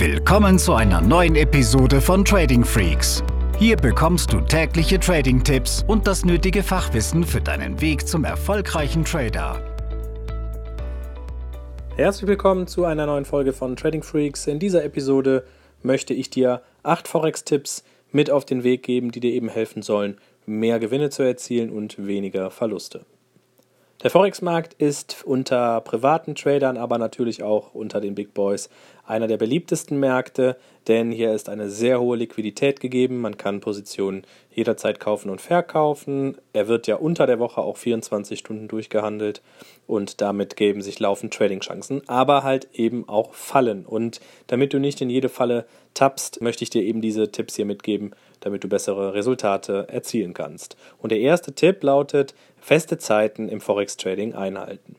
Willkommen zu einer neuen Episode von Trading Freaks. Hier bekommst du tägliche Trading-Tipps und das nötige Fachwissen für deinen Weg zum erfolgreichen Trader. Herzlich willkommen zu einer neuen Folge von Trading Freaks. In dieser Episode möchte ich dir acht Forex-Tipps mit auf den Weg geben, die dir eben helfen sollen, mehr Gewinne zu erzielen und weniger Verluste. Der Forex-Markt ist unter privaten Tradern, aber natürlich auch unter den Big Boys einer der beliebtesten Märkte, denn hier ist eine sehr hohe Liquidität gegeben. Man kann Positionen jederzeit kaufen und verkaufen. Er wird ja unter der Woche auch 24 Stunden durchgehandelt und damit geben sich laufend Trading-Chancen, aber halt eben auch Fallen. Und damit du nicht in jede Falle tappst, möchte ich dir eben diese Tipps hier mitgeben, damit du bessere Resultate erzielen kannst. Und der erste Tipp lautet, feste Zeiten im Forex-Trading einhalten.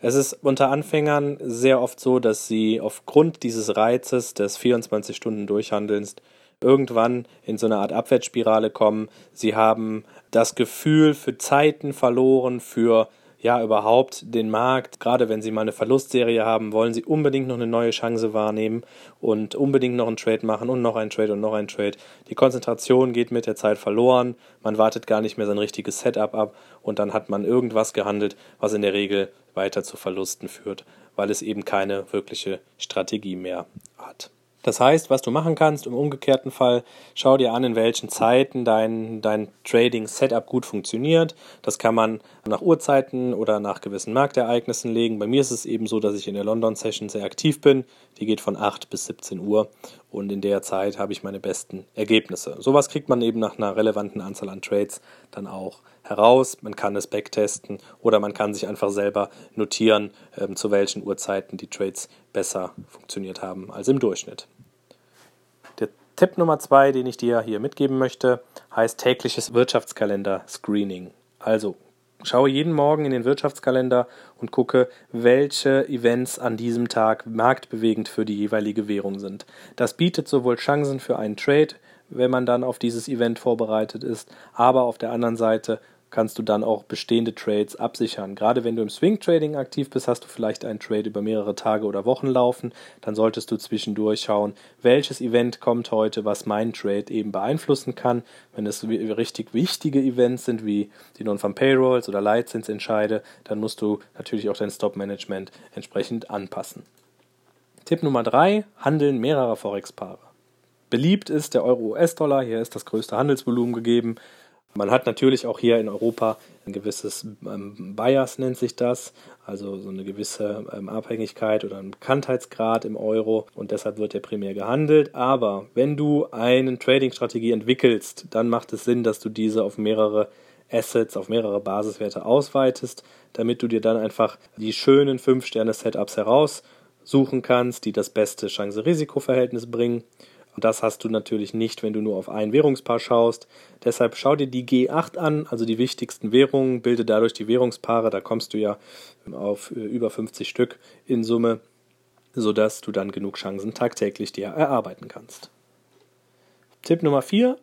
Es ist unter Anfängern sehr oft so, dass sie aufgrund dieses Reizes des 24-Stunden-Durchhandelns irgendwann in so eine Art Abwärtsspirale kommen. Sie haben das Gefühl für Zeiten verloren, für ja überhaupt den Markt. Gerade wenn Sie mal eine Verlustserie haben, wollen Sie unbedingt noch eine neue Chance wahrnehmen und unbedingt noch einen Trade machen und noch einen Trade und noch einen Trade. Die Konzentration geht mit der Zeit verloren. Man wartet gar nicht mehr sein richtiges Setup ab und dann hat man irgendwas gehandelt, was in der Regel weiter zu Verlusten führt, weil es eben keine wirkliche Strategie mehr hat. Das heißt, was du machen kannst im umgekehrten Fall, schau dir an, in welchen Zeiten dein, dein Trading-Setup gut funktioniert. Das kann man nach Uhrzeiten oder nach gewissen Marktereignissen legen. Bei mir ist es eben so, dass ich in der London-Session sehr aktiv bin. Die geht von 8 bis 17 Uhr und in der Zeit habe ich meine besten Ergebnisse. Sowas kriegt man eben nach einer relevanten Anzahl an Trades dann auch heraus. Man kann es backtesten oder man kann sich einfach selber notieren, ähm, zu welchen Uhrzeiten die Trades besser funktioniert haben als im Durchschnitt. Der Tipp Nummer zwei, den ich dir hier mitgeben möchte, heißt tägliches Wirtschaftskalender-Screening. Also schaue jeden Morgen in den Wirtschaftskalender und gucke, welche Events an diesem Tag marktbewegend für die jeweilige Währung sind. Das bietet sowohl Chancen für einen Trade, wenn man dann auf dieses Event vorbereitet ist, aber auf der anderen Seite kannst du dann auch bestehende Trades absichern. Gerade wenn du im Swing Trading aktiv bist, hast du vielleicht einen Trade über mehrere Tage oder Wochen laufen, dann solltest du zwischendurch schauen, welches Event kommt heute, was meinen Trade eben beeinflussen kann. Wenn es richtig wichtige Events sind, wie die Non-Farm Payrolls oder Leitzinsentscheide, dann musst du natürlich auch dein Stop-Management entsprechend anpassen. Tipp Nummer drei: Handeln mehrerer Forex-Paare. Beliebt ist der Euro-US-Dollar, hier ist das größte Handelsvolumen gegeben. Man hat natürlich auch hier in Europa ein gewisses ähm, Bias, nennt sich das, also so eine gewisse ähm, Abhängigkeit oder einen Bekanntheitsgrad im Euro. Und deshalb wird er primär gehandelt. Aber wenn du eine Trading-Strategie entwickelst, dann macht es Sinn, dass du diese auf mehrere Assets, auf mehrere Basiswerte ausweitest, damit du dir dann einfach die schönen 5-Sterne-Setups heraussuchen kannst, die das beste Chance-Risiko-Verhältnis bringen das hast du natürlich nicht, wenn du nur auf ein Währungspaar schaust. Deshalb schau dir die G8 an, also die wichtigsten Währungen, bilde dadurch die Währungspaare. Da kommst du ja auf äh, über 50 Stück in Summe, sodass du dann genug Chancen tagtäglich dir erarbeiten kannst. Tipp Nummer 4.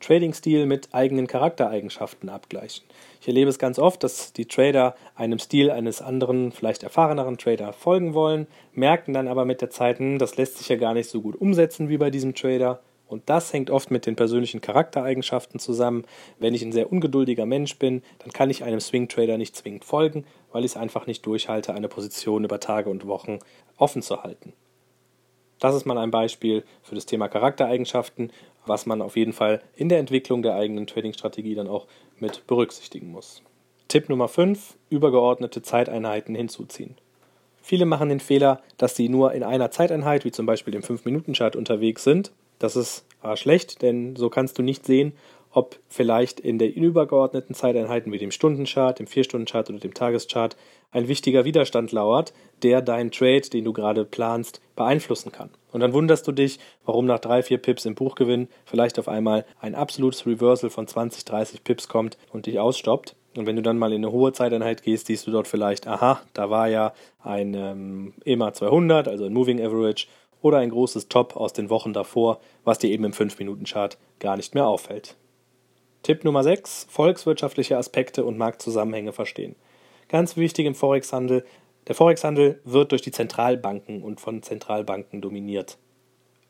Trading-Stil mit eigenen Charaktereigenschaften abgleichen. Ich erlebe es ganz oft, dass die Trader einem Stil eines anderen, vielleicht erfahreneren Trader folgen wollen, merken dann aber mit der Zeit, hm, das lässt sich ja gar nicht so gut umsetzen wie bei diesem Trader. Und das hängt oft mit den persönlichen Charaktereigenschaften zusammen. Wenn ich ein sehr ungeduldiger Mensch bin, dann kann ich einem Swing Trader nicht zwingend folgen, weil ich es einfach nicht durchhalte, eine Position über Tage und Wochen offen zu halten. Das ist mal ein Beispiel für das Thema Charaktereigenschaften, was man auf jeden Fall in der Entwicklung der eigenen Trading-Strategie dann auch mit berücksichtigen muss. Tipp Nummer 5: Übergeordnete Zeiteinheiten hinzuziehen. Viele machen den Fehler, dass sie nur in einer Zeiteinheit, wie zum Beispiel dem 5-Minuten-Chart, unterwegs sind. Das ist schlecht, denn so kannst du nicht sehen, ob vielleicht in den übergeordneten Zeiteinheiten wie dem Stundenchart, dem 4-Stunden-Chart oder dem Tageschart ein wichtiger Widerstand lauert, der deinen Trade, den du gerade planst, beeinflussen kann. Und dann wunderst du dich, warum nach drei, vier Pips im Buchgewinn vielleicht auf einmal ein absolutes Reversal von 20, 30 Pips kommt und dich ausstoppt. Und wenn du dann mal in eine hohe Zeiteinheit gehst, siehst du dort vielleicht, aha, da war ja ein ähm, EMA 200, also ein Moving Average, oder ein großes Top aus den Wochen davor, was dir eben im 5-Minuten-Chart gar nicht mehr auffällt. Tipp Nummer 6: Volkswirtschaftliche Aspekte und Marktzusammenhänge verstehen. Ganz wichtig im Forex-Handel: Der Forex-Handel wird durch die Zentralbanken und von Zentralbanken dominiert.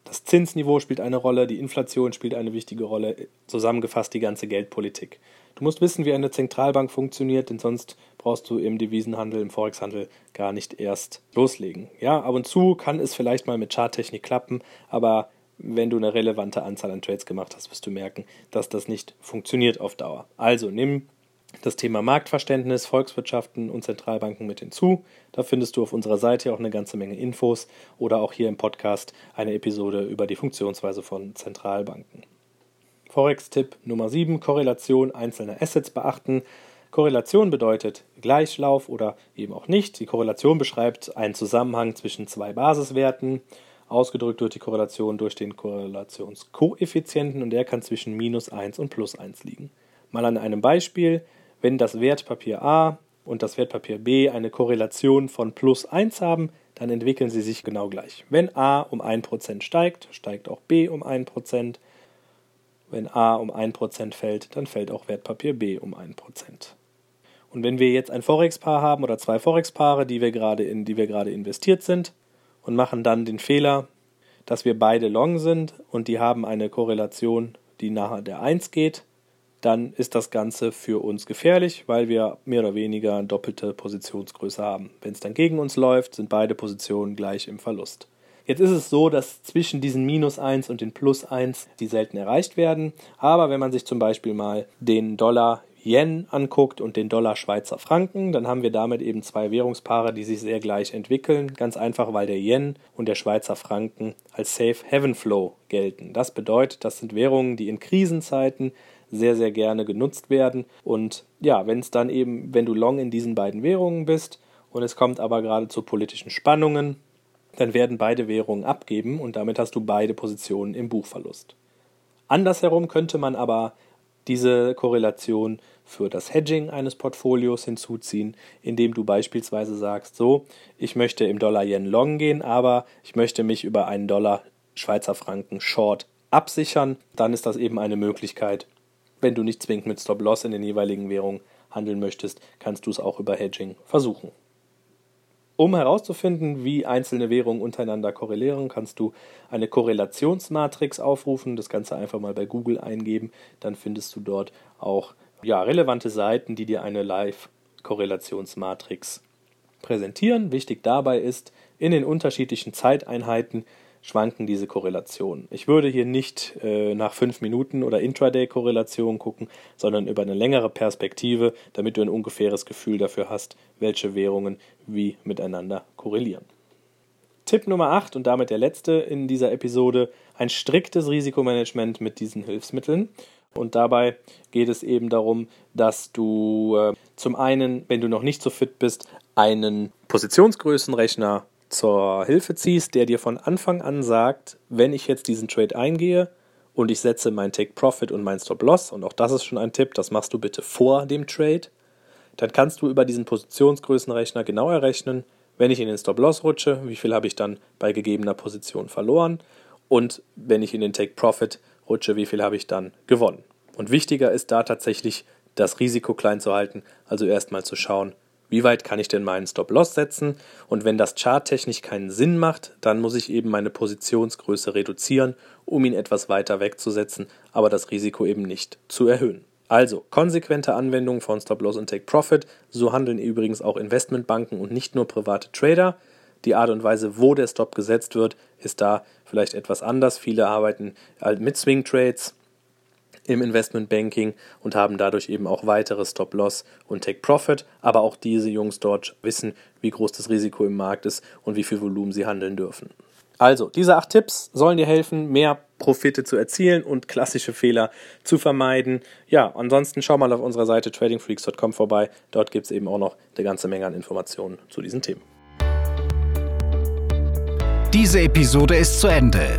Das Zinsniveau spielt eine Rolle, die Inflation spielt eine wichtige Rolle, zusammengefasst die ganze Geldpolitik. Du musst wissen, wie eine Zentralbank funktioniert, denn sonst brauchst du im Devisenhandel, im Forexhandel gar nicht erst loslegen. Ja, ab und zu kann es vielleicht mal mit Charttechnik klappen, aber wenn du eine relevante Anzahl an Trades gemacht hast, wirst du merken, dass das nicht funktioniert auf Dauer. Also nimm das Thema Marktverständnis, Volkswirtschaften und Zentralbanken mit hinzu. Da findest du auf unserer Seite auch eine ganze Menge Infos oder auch hier im Podcast eine Episode über die Funktionsweise von Zentralbanken. Forex-Tipp Nummer 7, Korrelation einzelner Assets beachten. Korrelation bedeutet Gleichlauf oder eben auch nicht. Die Korrelation beschreibt einen Zusammenhang zwischen zwei Basiswerten. Ausgedrückt wird die Korrelation durch den Korrelationskoeffizienten und der kann zwischen minus 1 und plus 1 liegen. Mal an einem Beispiel wenn das Wertpapier A und das Wertpapier B eine Korrelation von plus 1 haben, dann entwickeln sie sich genau gleich. Wenn A um 1% steigt, steigt auch B um 1%. Wenn A um 1% fällt, dann fällt auch Wertpapier B um 1%. Und wenn wir jetzt ein Forex-Paar haben oder zwei Forex-Paare, die wir gerade in die wir gerade investiert sind und machen dann den Fehler, dass wir beide long sind und die haben eine Korrelation, die nahe der 1 geht, dann ist das Ganze für uns gefährlich, weil wir mehr oder weniger doppelte Positionsgröße haben. Wenn es dann gegen uns läuft, sind beide Positionen gleich im Verlust. Jetzt ist es so, dass zwischen diesen Minus 1 und den Plus 1 die selten erreicht werden. Aber wenn man sich zum Beispiel mal den Dollar Yen anguckt und den Dollar Schweizer Franken, dann haben wir damit eben zwei Währungspaare, die sich sehr gleich entwickeln. Ganz einfach, weil der Yen und der Schweizer Franken als Safe Heaven Flow gelten. Das bedeutet, das sind Währungen, die in Krisenzeiten sehr, sehr gerne genutzt werden. Und ja, wenn es dann eben, wenn du long in diesen beiden Währungen bist und es kommt aber gerade zu politischen Spannungen, dann werden beide Währungen abgeben und damit hast du beide Positionen im Buchverlust. Andersherum könnte man aber diese Korrelation für das Hedging eines Portfolios hinzuziehen, indem du beispielsweise sagst, so, ich möchte im Dollar Yen Long gehen, aber ich möchte mich über einen Dollar Schweizer Franken Short absichern, dann ist das eben eine Möglichkeit, wenn du nicht zwingend mit Stop-Loss in den jeweiligen Währungen handeln möchtest, kannst du es auch über Hedging versuchen. Um herauszufinden, wie einzelne Währungen untereinander korrelieren, kannst du eine Korrelationsmatrix aufrufen, das Ganze einfach mal bei Google eingeben, dann findest du dort auch ja, relevante Seiten, die dir eine Live-Korrelationsmatrix präsentieren. Wichtig dabei ist, in den unterschiedlichen Zeiteinheiten schwanken diese Korrelationen. Ich würde hier nicht äh, nach fünf Minuten oder Intraday-Korrelation gucken, sondern über eine längere Perspektive, damit du ein ungefähres Gefühl dafür hast, welche Währungen wie miteinander korrelieren. Tipp Nummer 8 und damit der letzte in dieser Episode, ein striktes Risikomanagement mit diesen Hilfsmitteln. Und dabei geht es eben darum, dass du äh, zum einen, wenn du noch nicht so fit bist, einen Positionsgrößenrechner zur Hilfe ziehst, der dir von Anfang an sagt, wenn ich jetzt diesen Trade eingehe und ich setze mein Take Profit und mein Stop Loss, und auch das ist schon ein Tipp, das machst du bitte vor dem Trade, dann kannst du über diesen Positionsgrößenrechner genau errechnen, wenn ich in den Stop Loss rutsche, wie viel habe ich dann bei gegebener Position verloren und wenn ich in den Take Profit rutsche, wie viel habe ich dann gewonnen. Und wichtiger ist da tatsächlich das Risiko klein zu halten, also erstmal zu schauen, wie weit kann ich denn meinen Stop-Loss setzen? Und wenn das charttechnisch keinen Sinn macht, dann muss ich eben meine Positionsgröße reduzieren, um ihn etwas weiter wegzusetzen, aber das Risiko eben nicht zu erhöhen. Also konsequente Anwendung von Stop-Loss und Take-Profit. So handeln übrigens auch Investmentbanken und nicht nur private Trader. Die Art und Weise, wo der Stop gesetzt wird, ist da vielleicht etwas anders. Viele arbeiten halt mit Swing Trades im Investmentbanking und haben dadurch eben auch weitere Stop-Loss und Take-Profit. Aber auch diese Jungs dort wissen, wie groß das Risiko im Markt ist und wie viel Volumen sie handeln dürfen. Also, diese acht Tipps sollen dir helfen, mehr Profite zu erzielen und klassische Fehler zu vermeiden. Ja, ansonsten schau mal auf unserer Seite tradingfreaks.com vorbei. Dort gibt es eben auch noch eine ganze Menge an Informationen zu diesen Themen. Diese Episode ist zu Ende.